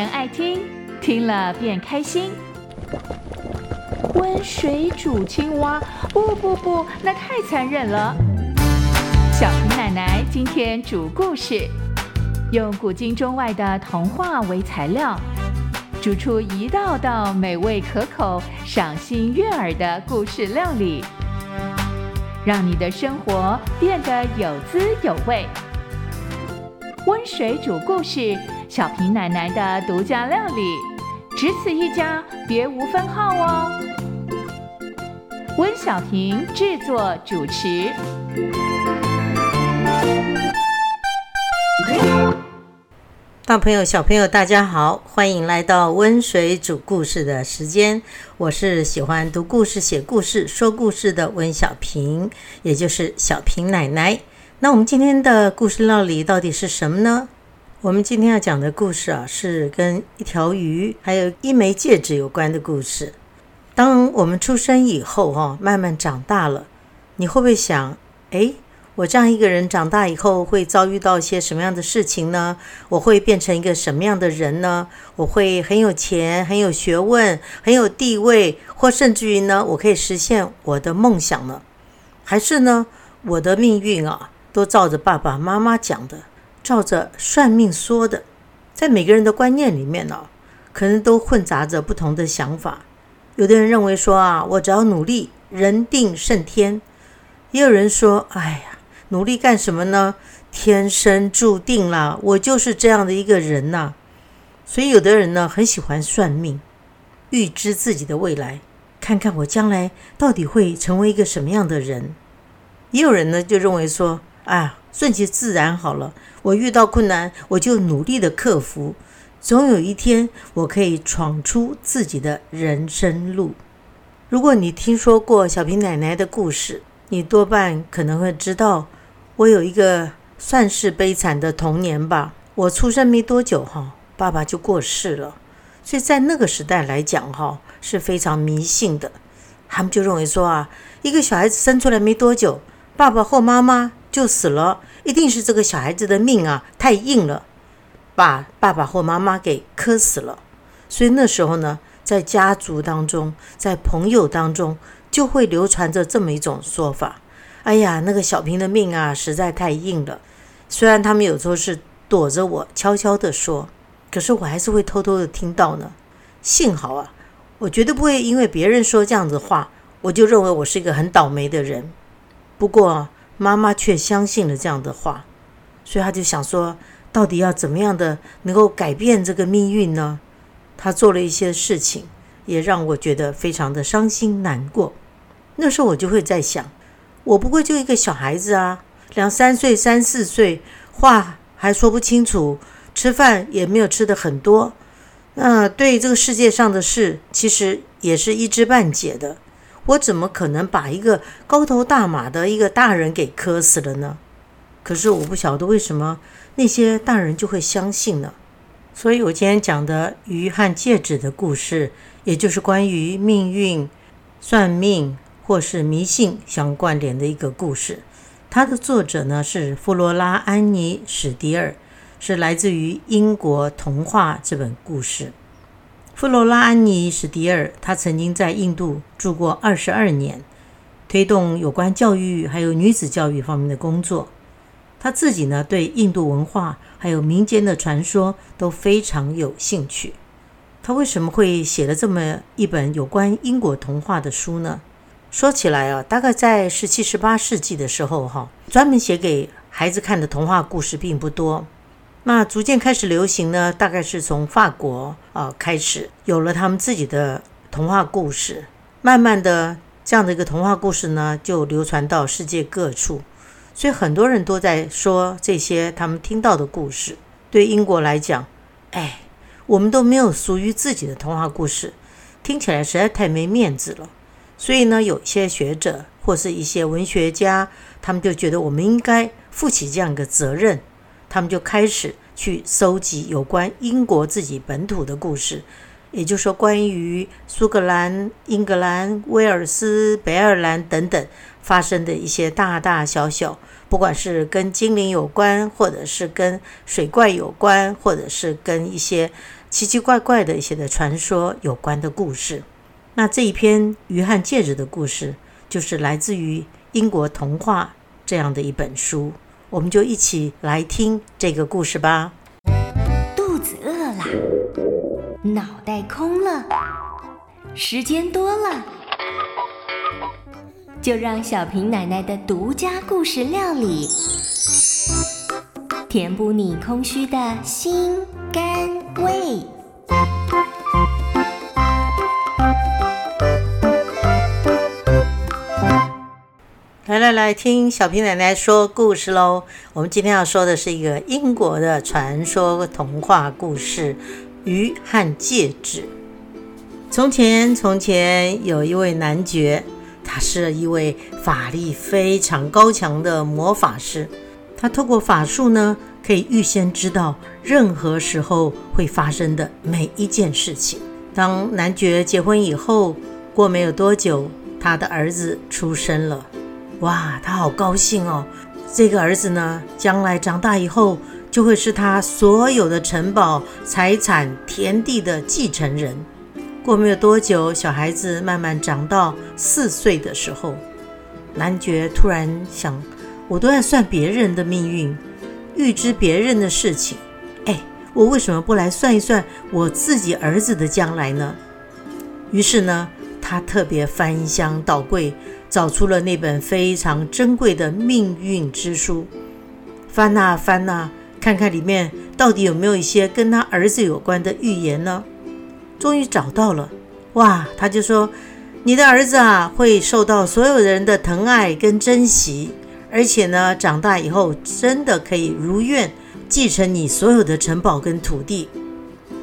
人爱听，听了便开心。温水煮青蛙，不不不，那太残忍了。小平奶奶今天煮故事，用古今中外的童话为材料，煮出一道道美味可口、赏心悦耳的故事料理，让你的生活变得有滋有味。温水煮故事，小平奶奶的独家料理，只此一家，别无分号哦。温小平制作主持。大朋友、小朋友，大家好，欢迎来到温水煮故事的时间。我是喜欢读故事、写故事、说故事的温小平，也就是小平奶奶。那我们今天的故事料理到底是什么呢？我们今天要讲的故事啊，是跟一条鱼还有一枚戒指有关的故事。当我们出生以后，哈，慢慢长大了，你会不会想，诶，我这样一个人长大以后会遭遇到一些什么样的事情呢？我会变成一个什么样的人呢？我会很有钱、很有学问、很有地位，或甚至于呢，我可以实现我的梦想呢？还是呢，我的命运啊，都照着爸爸妈妈讲的，照着算命说的，在每个人的观念里面呢，可能都混杂着不同的想法。有的人认为说啊，我只要努力，人定胜天；也有人说，哎呀，努力干什么呢？天生注定了，我就是这样的一个人呐。所以有的人呢，很喜欢算命，预知自己的未来，看看我将来到底会成为一个什么样的人。也有人呢，就认为说，啊，顺其自然好了，我遇到困难，我就努力的克服。总有一天，我可以闯出自己的人生路。如果你听说过小平奶奶的故事，你多半可能会知道，我有一个算是悲惨的童年吧。我出生没多久，哈，爸爸就过世了。所以在那个时代来讲，哈，是非常迷信的。他们就认为说啊，一个小孩子生出来没多久，爸爸或妈妈就死了，一定是这个小孩子的命啊太硬了。把爸爸或妈妈给磕死了，所以那时候呢，在家族当中，在朋友当中，就会流传着这么一种说法：哎呀，那个小平的命啊，实在太硬了。虽然他们有时候是躲着我悄悄地说，可是我还是会偷偷的听到呢。幸好啊，我绝对不会因为别人说这样子话，我就认为我是一个很倒霉的人。不过妈妈却相信了这样的话，所以她就想说。到底要怎么样的能够改变这个命运呢？他做了一些事情，也让我觉得非常的伤心难过。那时候我就会在想，我不过就一个小孩子啊，两三岁、三四岁，话还说不清楚，吃饭也没有吃的很多。那对这个世界上的事，其实也是一知半解的。我怎么可能把一个高头大马的一个大人给磕死了呢？可是我不晓得为什么。那些大人就会相信呢，所以我今天讲的鱼和戒指的故事，也就是关于命运、算命或是迷信相关联的一个故事。它的作者呢是弗罗拉·安妮·史迪尔，是来自于英国童话这本故事。弗罗拉·安妮·史迪尔，他曾经在印度住过二十二年，推动有关教育还有女子教育方面的工作。他自己呢，对印度文化还有民间的传说都非常有兴趣。他为什么会写了这么一本有关英国童话的书呢？说起来啊，大概在十七、十八世纪的时候，哈，专门写给孩子看的童话故事并不多。那逐渐开始流行呢，大概是从法国啊开始有了他们自己的童话故事。慢慢的，这样的一个童话故事呢，就流传到世界各处。所以很多人都在说这些他们听到的故事。对英国来讲，哎，我们都没有属于自己的童话故事，听起来实在太没面子了。所以呢，有一些学者或是一些文学家，他们就觉得我们应该负起这样一个责任，他们就开始去搜集有关英国自己本土的故事，也就是说，关于苏格兰、英格兰、威尔斯、北爱尔兰等等发生的一些大大小小。不管是跟精灵有关，或者是跟水怪有关，或者是跟一些奇奇怪怪的一些的传说有关的故事。那这一篇《鱼和戒指》的故事，就是来自于英国童话这样的一本书。我们就一起来听这个故事吧。肚子饿了，脑袋空了，时间多了，就让小平奶奶的独家故事料理，填补你空虚的心肝胃。来来来，听小平奶奶说故事喽！我们今天要说的是一个英国的传说童话故事《鱼和戒指》。从前，从前有一位男爵，他是一位法力非常高强的魔法师。他透过法术呢，可以预先知道任何时候会发生的每一件事情。当男爵结婚以后，过没有多久，他的儿子出生了。哇，他好高兴哦！这个儿子呢，将来长大以后，就会是他所有的城堡、财产、田地的继承人。过没有多久，小孩子慢慢长到四岁的时候，男爵突然想：我都在算别人的命运，预知别人的事情，哎，我为什么不来算一算我自己儿子的将来呢？于是呢，他特别翻箱倒柜。找出了那本非常珍贵的命运之书，翻呐翻呐，看看里面到底有没有一些跟他儿子有关的预言呢？终于找到了，哇！他就说：“你的儿子啊，会受到所有人的疼爱跟珍惜，而且呢，长大以后真的可以如愿继承你所有的城堡跟土地。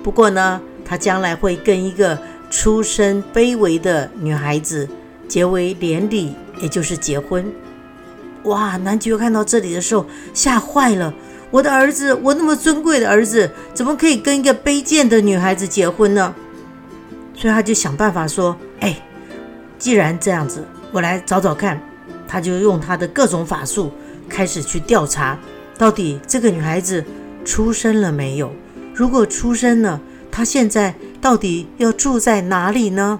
不过呢，他将来会跟一个出身卑微的女孩子。”结为连理，也就是结婚。哇！男爵看到这里的时候吓坏了。我的儿子，我那么尊贵的儿子，怎么可以跟一个卑贱的女孩子结婚呢？所以他就想办法说：“哎，既然这样子，我来找找看。”他就用他的各种法术开始去调查，到底这个女孩子出生了没有？如果出生了，她现在到底要住在哪里呢？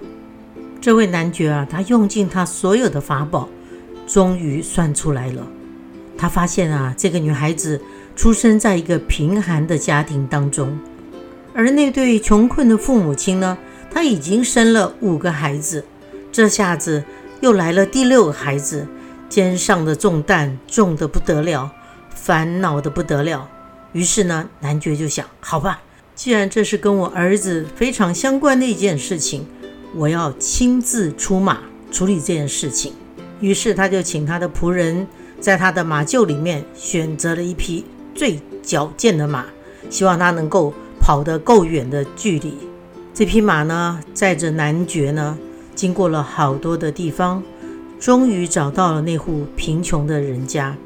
这位男爵啊，他用尽他所有的法宝，终于算出来了。他发现啊，这个女孩子出生在一个贫寒的家庭当中，而那对穷困的父母亲呢，他已经生了五个孩子，这下子又来了第六个孩子，肩上的重担重得不得了，烦恼的不得了。于是呢，男爵就想：好吧，既然这是跟我儿子非常相关的一件事情。我要亲自出马处理这件事情，于是他就请他的仆人在他的马厩里面选择了一匹最矫健的马，希望他能够跑得够远的距离。这匹马呢，载着男爵呢，经过了好多的地方，终于找到了那户贫穷的人家，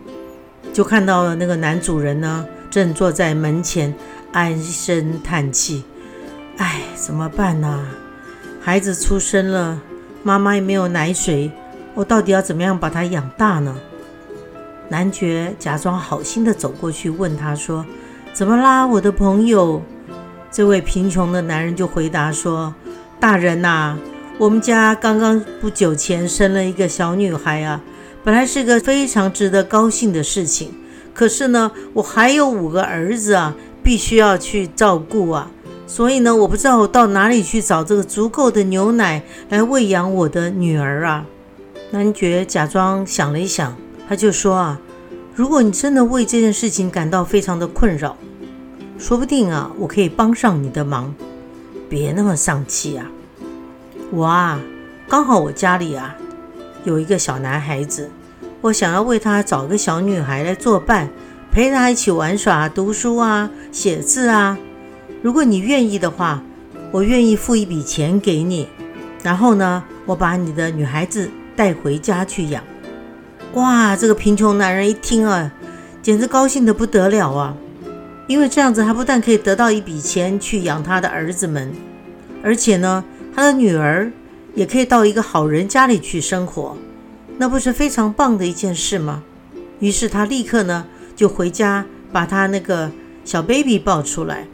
就看到了那个男主人呢，正坐在门前唉声叹气：“唉，怎么办呢？”孩子出生了，妈妈也没有奶水，我到底要怎么样把他养大呢？男爵假装好心的走过去问他说：“怎么啦，我的朋友？”这位贫穷的男人就回答说：“大人呐，我们家刚刚不久前生了一个小女孩啊，本来是个非常值得高兴的事情，可是呢，我还有五个儿子啊，必须要去照顾啊。”所以呢，我不知道我到哪里去找这个足够的牛奶来喂养我的女儿啊。男爵假装想了一想，他就说啊，如果你真的为这件事情感到非常的困扰，说不定啊，我可以帮上你的忙。别那么丧气啊！我啊，刚好我家里啊有一个小男孩子，我想要为他找个小女孩来作伴，陪他一起玩耍、读书啊、写字啊。如果你愿意的话，我愿意付一笔钱给你，然后呢，我把你的女孩子带回家去养。哇，这个贫穷男人一听啊，简直高兴得不得了啊！因为这样子，他不但可以得到一笔钱去养他的儿子们，而且呢，他的女儿也可以到一个好人家里去生活，那不是非常棒的一件事吗？于是他立刻呢，就回家把他那个小 baby 抱出来。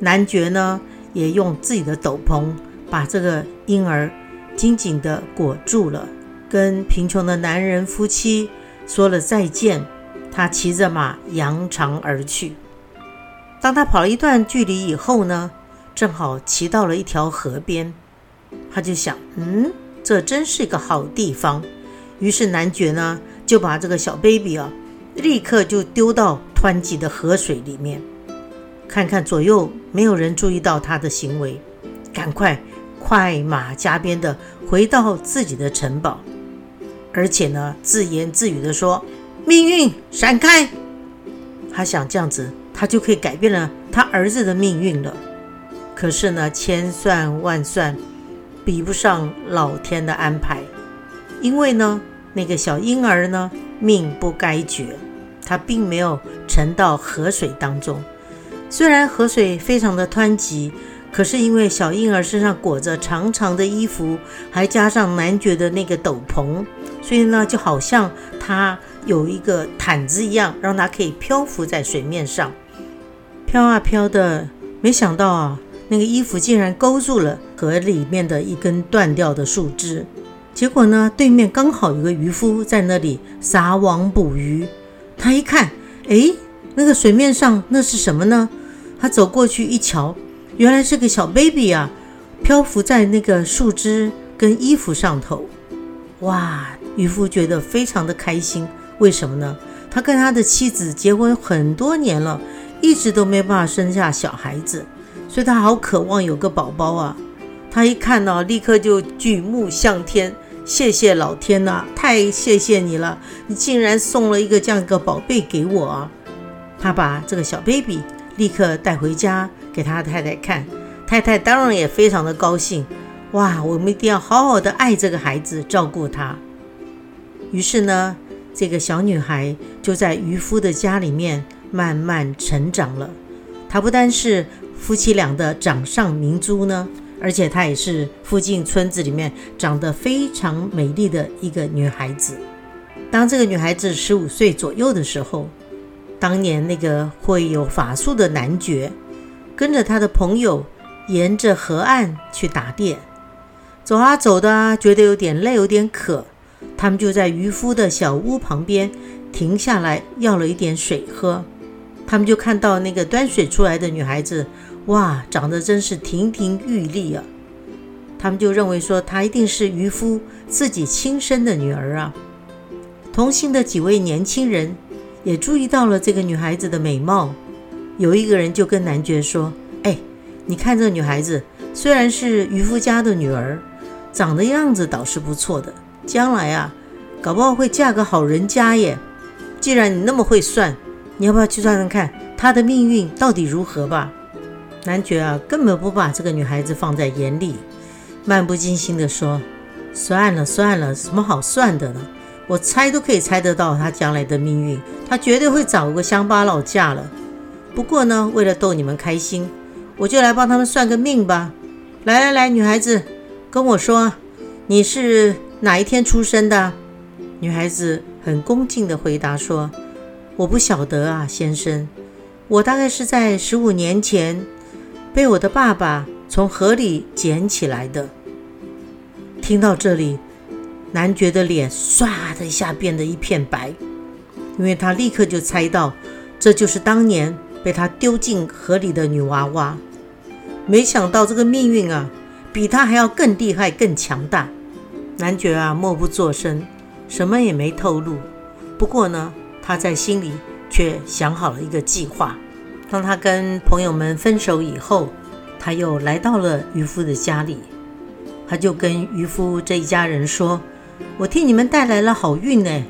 男爵呢，也用自己的斗篷把这个婴儿紧紧地裹住了，跟贫穷的男人夫妻说了再见。他骑着马扬长而去。当他跑了一段距离以后呢，正好骑到了一条河边，他就想：嗯，这真是一个好地方。于是男爵呢就把这个小 baby 啊，立刻就丢到湍急的河水里面。看看左右，没有人注意到他的行为，赶快快马加鞭的回到自己的城堡，而且呢，自言自语的说：“命运闪开！”他想这样子，他就可以改变了他儿子的命运了。可是呢，千算万算，比不上老天的安排，因为呢，那个小婴儿呢，命不该绝，他并没有沉到河水当中。虽然河水非常的湍急，可是因为小婴儿身上裹着长长的衣服，还加上男爵的那个斗篷，所以呢，就好像他有一个毯子一样，让他可以漂浮在水面上，飘啊飘的。没想到啊，那个衣服竟然勾住了河里面的一根断掉的树枝。结果呢，对面刚好有个渔夫在那里撒网捕鱼。他一看，哎，那个水面上那是什么呢？他走过去一瞧，原来是个小 baby 啊，漂浮在那个树枝跟衣服上头。哇，渔夫觉得非常的开心。为什么呢？他跟他的妻子结婚很多年了，一直都没办法生下小孩子，所以他好渴望有个宝宝啊。他一看到，立刻就举目向天，谢谢老天呐，太谢谢你了，你竟然送了一个这样一个宝贝给我啊。他把这个小 baby。立刻带回家给他太太看，太太当然也非常的高兴。哇，我们一定要好好的爱这个孩子，照顾他。于是呢，这个小女孩就在渔夫的家里面慢慢成长了。她不单是夫妻俩的掌上明珠呢，而且她也是附近村子里面长得非常美丽的一个女孩子。当这个女孩子十五岁左右的时候。当年那个会有法术的男爵，跟着他的朋友沿着河岸去打猎，走啊走的，觉得有点累，有点渴，他们就在渔夫的小屋旁边停下来，要了一点水喝。他们就看到那个端水出来的女孩子，哇，长得真是亭亭玉立啊！他们就认为说，她一定是渔夫自己亲生的女儿啊。同行的几位年轻人。也注意到了这个女孩子的美貌，有一个人就跟男爵说：“哎，你看这女孩子，虽然是渔夫家的女儿，长的样子倒是不错的，将来啊，搞不好会嫁个好人家耶。既然你那么会算，你要不要去算算看她的命运到底如何吧？”男爵啊，根本不把这个女孩子放在眼里，漫不经心地说：“算了算了，什么好算的呢？”我猜都可以猜得到他将来的命运，他绝对会找个乡巴佬嫁了。不过呢，为了逗你们开心，我就来帮他们算个命吧。来来来，女孩子，跟我说，你是哪一天出生的？女孩子很恭敬地回答说：“我不晓得啊，先生，我大概是在十五年前被我的爸爸从河里捡起来的。”听到这里。男爵的脸唰的一下变得一片白，因为他立刻就猜到这就是当年被他丢进河里的女娃娃。没想到这个命运啊，比他还要更厉害、更强大。男爵啊，默不作声，什么也没透露。不过呢，他在心里却想好了一个计划。当他跟朋友们分手以后，他又来到了渔夫的家里，他就跟渔夫这一家人说。我替你们带来了好运呢，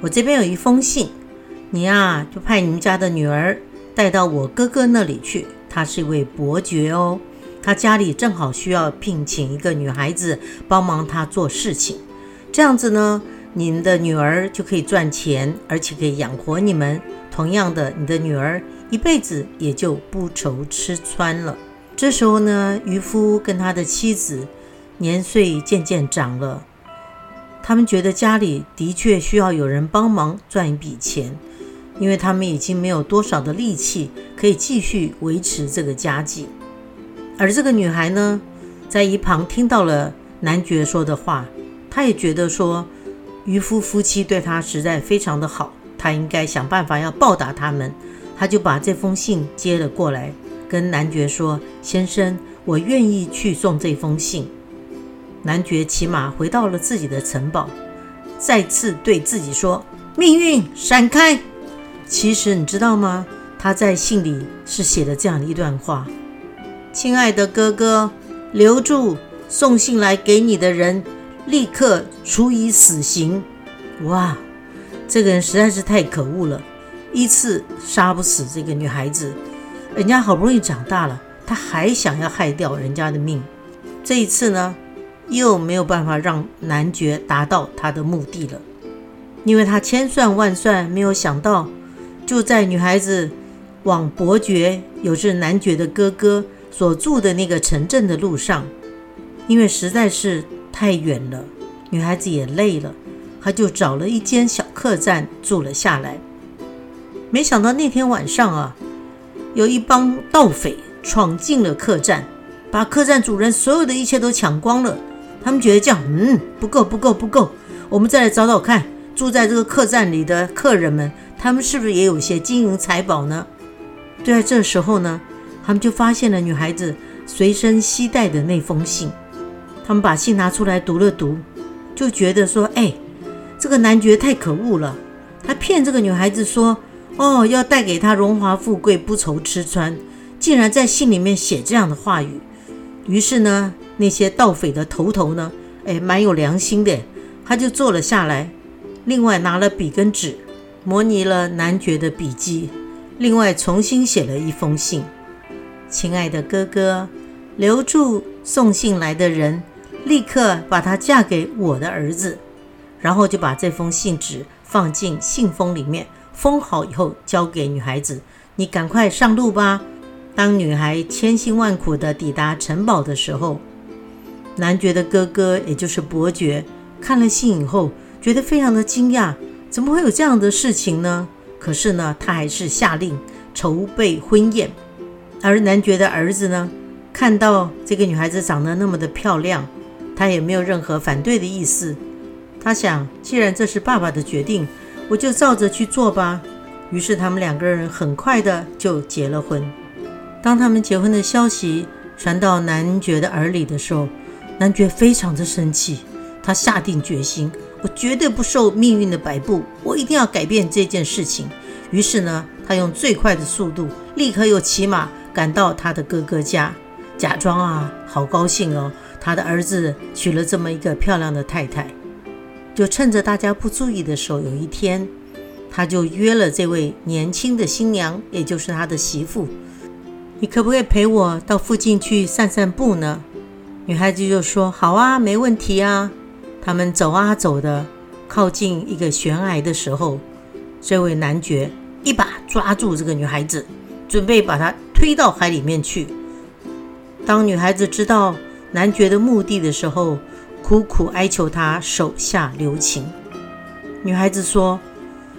我这边有一封信，你呀就派你们家的女儿带到我哥哥那里去，他是一位伯爵哦，他家里正好需要聘请一个女孩子帮忙他做事情，这样子呢，你们的女儿就可以赚钱，而且可以养活你们。同样的，你的女儿一辈子也就不愁吃穿了。这时候呢，渔夫跟他的妻子年岁渐渐长了。他们觉得家里的确需要有人帮忙赚一笔钱，因为他们已经没有多少的力气可以继续维持这个家计。而这个女孩呢，在一旁听到了男爵说的话，她也觉得说渔夫夫妻对她实在非常的好，她应该想办法要报答他们。她就把这封信接了过来，跟男爵说：“先生，我愿意去送这封信。”男爵骑马回到了自己的城堡，再次对自己说：“命运闪开。”其实你知道吗？他在信里是写了这样的一段话。亲爱的哥哥，留住送信来给你的人，立刻处以死刑！哇，这个人实在是太可恶了，一次杀不死这个女孩子，人家好不容易长大了，他还想要害掉人家的命。这一次呢，又没有办法让男爵达到他的目的了，因为他千算万算，没有想到，就在女孩子往伯爵，有是男爵的哥哥。所住的那个城镇的路上，因为实在是太远了，女孩子也累了，她就找了一间小客栈住了下来。没想到那天晚上啊，有一帮盗匪闯进了客栈，把客栈主人所有的一切都抢光了。他们觉得这样，嗯，不够，不够，不够，我们再来找找看，住在这个客栈里的客人们，他们是不是也有些金银财宝呢？就在这时候呢。他们就发现了女孩子随身携带的那封信，他们把信拿出来读了读，就觉得说：“哎，这个男爵太可恶了，他骗这个女孩子说，哦，要带给她荣华富贵，不愁吃穿，竟然在信里面写这样的话语。”于是呢，那些盗匪的头头呢，哎，蛮有良心的，他就坐了下来，另外拿了笔跟纸，模拟了男爵的笔迹，另外重新写了一封信。亲爱的哥哥，留住送信来的人，立刻把他嫁给我的儿子。然后就把这封信纸放进信封里面，封好以后交给女孩子。你赶快上路吧。当女孩千辛万苦地抵达城堡的时候，男爵的哥哥，也就是伯爵，看了信以后，觉得非常的惊讶，怎么会有这样的事情呢？可是呢，他还是下令筹备婚宴。而男爵的儿子呢，看到这个女孩子长得那么的漂亮，他也没有任何反对的意思。他想，既然这是爸爸的决定，我就照着去做吧。于是他们两个人很快的就结了婚。当他们结婚的消息传到男爵的耳里的时候，男爵非常的生气，他下定决心，我绝对不受命运的摆布，我一定要改变这件事情。于是呢，他用最快的速度，立刻又骑马。赶到他的哥哥家，假装啊，好高兴哦，他的儿子娶了这么一个漂亮的太太。就趁着大家不注意的时候，有一天，他就约了这位年轻的新娘，也就是他的媳妇，你可不可以陪我到附近去散散步呢？女孩子就说：“好啊，没问题啊。”他们走啊走的，靠近一个悬崖的时候，这位男爵一把抓住这个女孩子。准备把她推到海里面去。当女孩子知道男爵的目的的时候，苦苦哀求他手下留情。女孩子说：“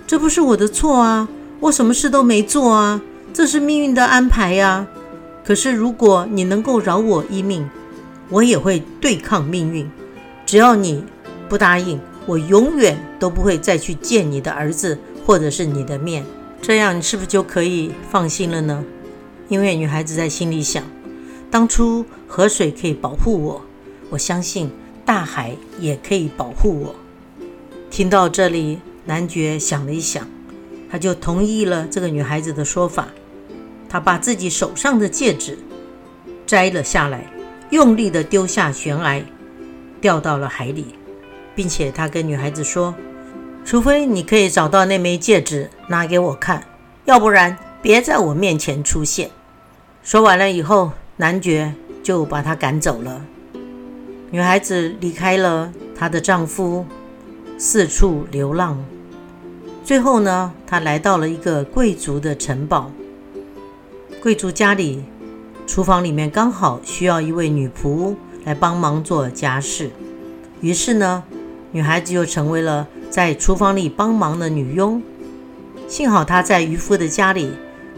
这不是我的错啊，我什么事都没做啊，这是命运的安排呀。可是如果你能够饶我一命，我也会对抗命运。只要你不答应，我永远都不会再去见你的儿子或者是你的面。”这样你是不是就可以放心了呢？因为女孩子在心里想：当初河水可以保护我，我相信大海也可以保护我。听到这里，男爵想了一想，他就同意了这个女孩子的说法。他把自己手上的戒指摘了下来，用力地丢下悬崖，掉到了海里，并且他跟女孩子说。除非你可以找到那枚戒指拿给我看，要不然别在我面前出现。说完了以后，男爵就把她赶走了。女孩子离开了她的丈夫，四处流浪。最后呢，她来到了一个贵族的城堡。贵族家里厨房里面刚好需要一位女仆来帮忙做家事，于是呢，女孩子就成为了。在厨房里帮忙的女佣，幸好她在渔夫的家里，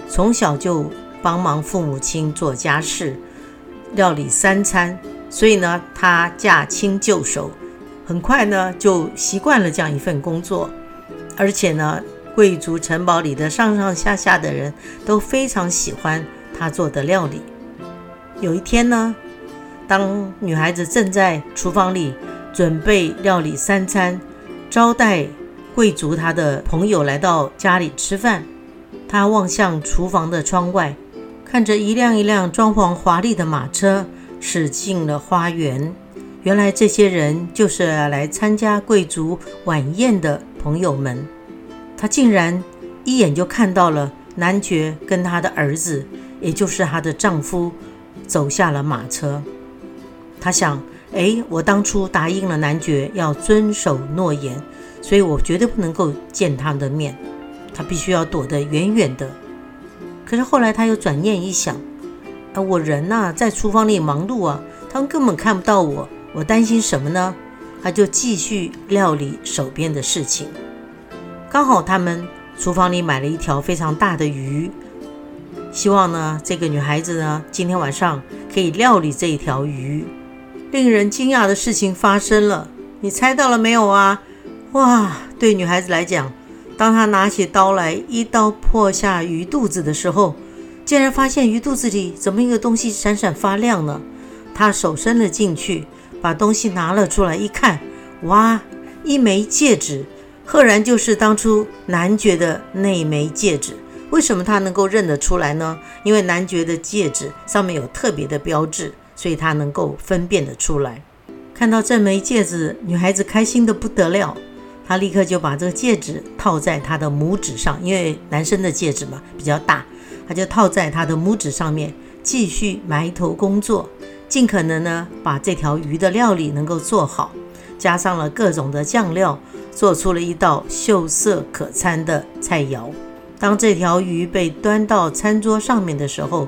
从小就帮忙父母亲做家事，料理三餐，所以呢，她驾轻就熟，很快呢就习惯了这样一份工作，而且呢，贵族城堡里的上上下下的人都非常喜欢她做的料理。有一天呢，当女孩子正在厨房里准备料理三餐，招待贵族他的朋友来到家里吃饭，她望向厨房的窗外。看着一辆一辆装潢华丽的马车驶进了花园，原来这些人就是来参加贵族晚宴的朋友们。他竟然一眼就看到了男爵跟他的儿子，也就是她的丈夫，走下了马车。他想：哎，我当初答应了男爵要遵守诺言，所以我绝对不能够见他的面，他必须要躲得远远的。可是后来他又转念一想，啊，我人呐在厨房里忙碌啊，他们根本看不到我，我担心什么呢？他就继续料理手边的事情。刚好他们厨房里买了一条非常大的鱼，希望呢这个女孩子呢今天晚上可以料理这一条鱼。令人惊讶的事情发生了，你猜到了没有啊？哇，对女孩子来讲。当她拿起刀来，一刀破下鱼肚子的时候，竟然发现鱼肚子里怎么一个东西闪闪发亮呢？他手伸了进去，把东西拿了出来，一看，哇，一枚戒指，赫然就是当初男爵的那枚戒指。为什么他能够认得出来呢？因为男爵的戒指上面有特别的标志，所以他能够分辨得出来。看到这枚戒指，女孩子开心的不得了。她立刻就把这个戒指套在他的拇指上，因为男生的戒指嘛比较大，他就套在他的拇指上面，继续埋头工作，尽可能呢把这条鱼的料理能够做好，加上了各种的酱料，做出了一道秀色可餐的菜肴。当这条鱼被端到餐桌上面的时候，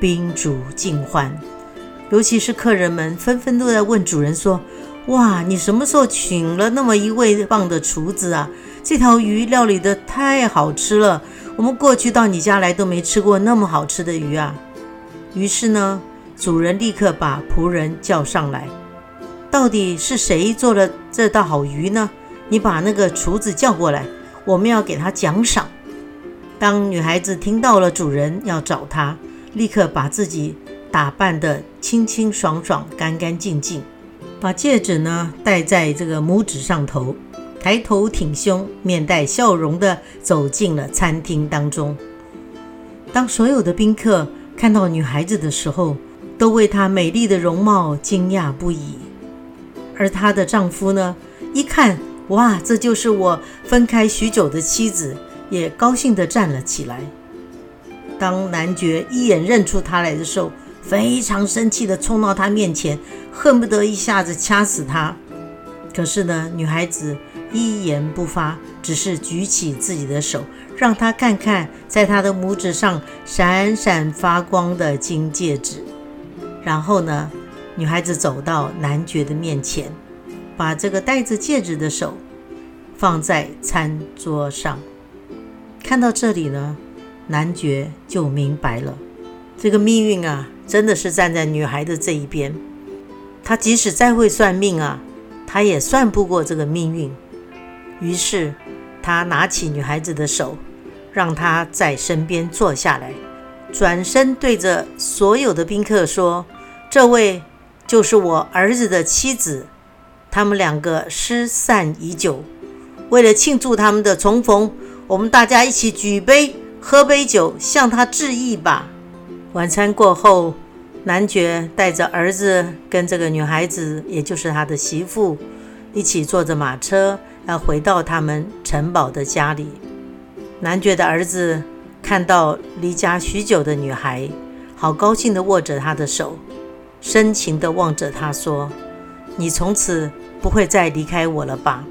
宾主尽欢，尤其是客人们纷纷都在问主人说。哇，你什么时候请了那么一位棒的厨子啊？这条鱼料理的太好吃了，我们过去到你家来都没吃过那么好吃的鱼啊！于是呢，主人立刻把仆人叫上来，到底是谁做了这道好鱼呢？你把那个厨子叫过来，我们要给他奖赏。当女孩子听到了主人要找她，立刻把自己打扮得清清爽爽、干干净净。把戒指呢戴在这个拇指上头，抬头挺胸，面带笑容地走进了餐厅当中。当所有的宾客看到女孩子的时候，都为她美丽的容貌惊讶不已。而她的丈夫呢，一看，哇，这就是我分开许久的妻子，也高兴地站了起来。当男爵一眼认出她来的时候，非常生气地冲到她面前。恨不得一下子掐死他，可是呢，女孩子一言不发，只是举起自己的手，让他看看在他的拇指上闪闪发光的金戒指。然后呢，女孩子走到男爵的面前，把这个戴着戒指的手放在餐桌上。看到这里呢，男爵就明白了，这个命运啊，真的是站在女孩的这一边。他即使再会算命啊，他也算不过这个命运。于是，他拿起女孩子的手，让她在身边坐下来，转身对着所有的宾客说：“这位就是我儿子的妻子，他们两个失散已久。为了庆祝他们的重逢，我们大家一起举杯喝杯酒，向他致意吧。”晚餐过后。男爵带着儿子跟这个女孩子，也就是他的媳妇，一起坐着马车，要回到他们城堡的家里。男爵的儿子看到离家许久的女孩，好高兴地握着她的手，深情地望着她说：“你从此不会再离开我了吧？”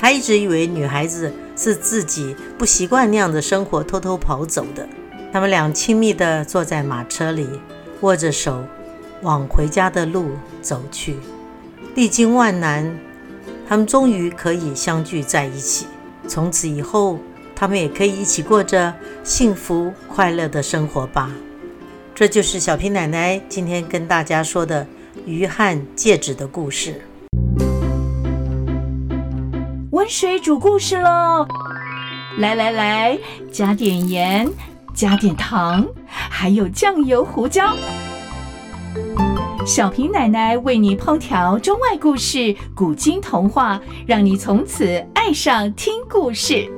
他一直以为女孩子是自己不习惯那样的生活，偷偷跑走的。他们俩亲密地坐在马车里。握着手，往回家的路走去。历经万难，他们终于可以相聚在一起。从此以后，他们也可以一起过着幸福快乐的生活吧。这就是小平奶奶今天跟大家说的鱼和戒指的故事。温水煮故事喽！来来来，加点盐，加点糖，还有酱油、胡椒。小平奶奶为你烹调中外故事、古今童话，让你从此爱上听故事。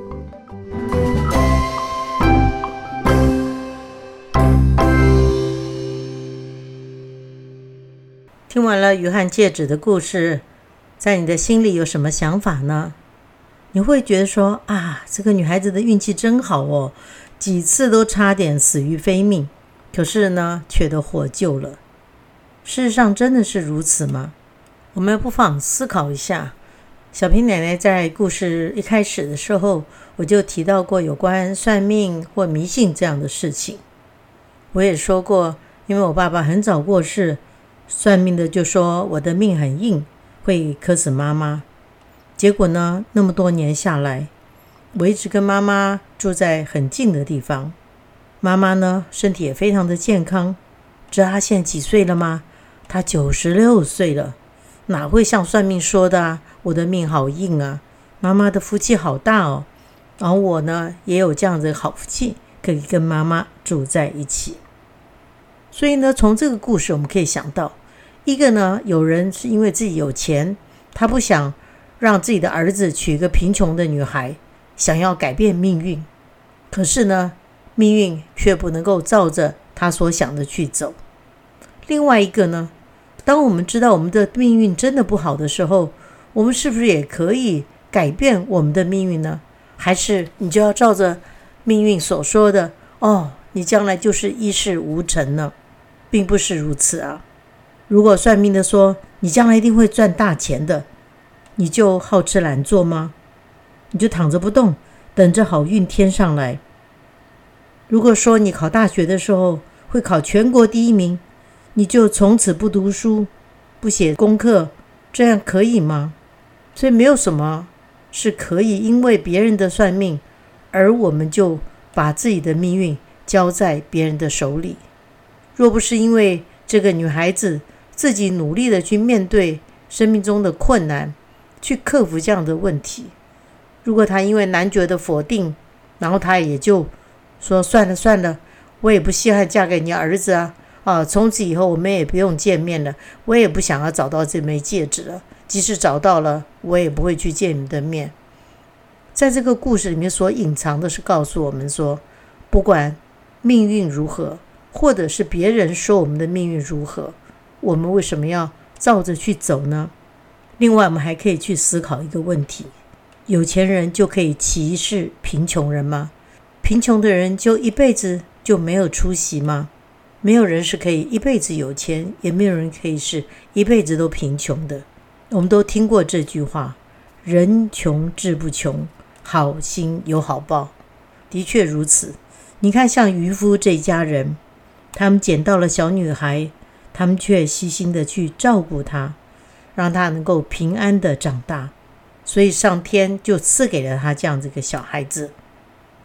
听完了鱼和戒指的故事，在你的心里有什么想法呢？你会觉得说啊，这个女孩子的运气真好哦，几次都差点死于非命，可是呢，却都获救了。事实上，真的是如此吗？我们不妨思考一下。小平奶奶在故事一开始的时候，我就提到过有关算命或迷信这样的事情。我也说过，因为我爸爸很早过世，算命的就说我的命很硬，会克死妈妈。结果呢？那么多年下来，我一直跟妈妈住在很近的地方。妈妈呢，身体也非常的健康。知道她现在几岁了吗？她九十六岁了。哪会像算命说的？我的命好硬啊！妈妈的福气好大哦。而我呢，也有这样子的好福气，可以跟妈妈住在一起。所以呢，从这个故事我们可以想到，一个呢，有人是因为自己有钱，他不想。让自己的儿子娶一个贫穷的女孩，想要改变命运，可是呢，命运却不能够照着他所想的去走。另外一个呢，当我们知道我们的命运真的不好的时候，我们是不是也可以改变我们的命运呢？还是你就要照着命运所说的哦，你将来就是一事无成呢？并不是如此啊！如果算命的说你将来一定会赚大钱的。你就好吃懒做吗？你就躺着不动，等着好运天上来。如果说你考大学的时候会考全国第一名，你就从此不读书、不写功课，这样可以吗？所以没有什么是可以因为别人的算命，而我们就把自己的命运交在别人的手里。若不是因为这个女孩子自己努力的去面对生命中的困难。去克服这样的问题。如果他因为男爵的否定，然后他也就说算了算了，我也不稀罕嫁给你儿子啊啊！从此以后我们也不用见面了，我也不想要找到这枚戒指了。即使找到了，我也不会去见你的面。在这个故事里面所隐藏的是告诉我们说，不管命运如何，或者是别人说我们的命运如何，我们为什么要照着去走呢？另外，我们还可以去思考一个问题：有钱人就可以歧视贫穷人吗？贫穷的人就一辈子就没有出息吗？没有人是可以一辈子有钱，也没有人可以是一辈子都贫穷的。我们都听过这句话：“人穷志不穷，好心有好报。”的确如此。你看，像渔夫这家人，他们捡到了小女孩，他们却细心的去照顾她。让他能够平安的长大，所以上天就赐给了他这样子一个小孩子。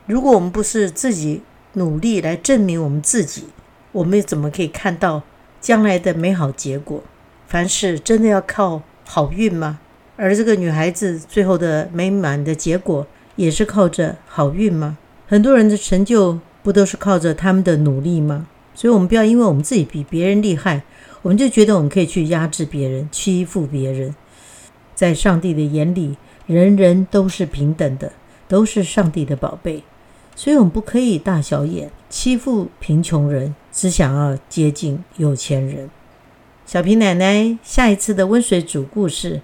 如果我们不是自己努力来证明我们自己，我们怎么可以看到将来的美好结果？凡事真的要靠好运吗？而这个女孩子最后的美满的结果，也是靠着好运吗？很多人的成就不都是靠着他们的努力吗？所以，我们不要因为我们自己比别人厉害。我们就觉得我们可以去压制别人、欺负别人，在上帝的眼里，人人都是平等的，都是上帝的宝贝，所以我们不可以大小眼欺负贫穷人，只想要接近有钱人。小平奶奶下一次的温水煮故事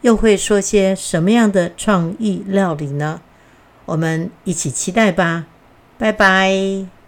又会说些什么样的创意料理呢？我们一起期待吧！拜拜。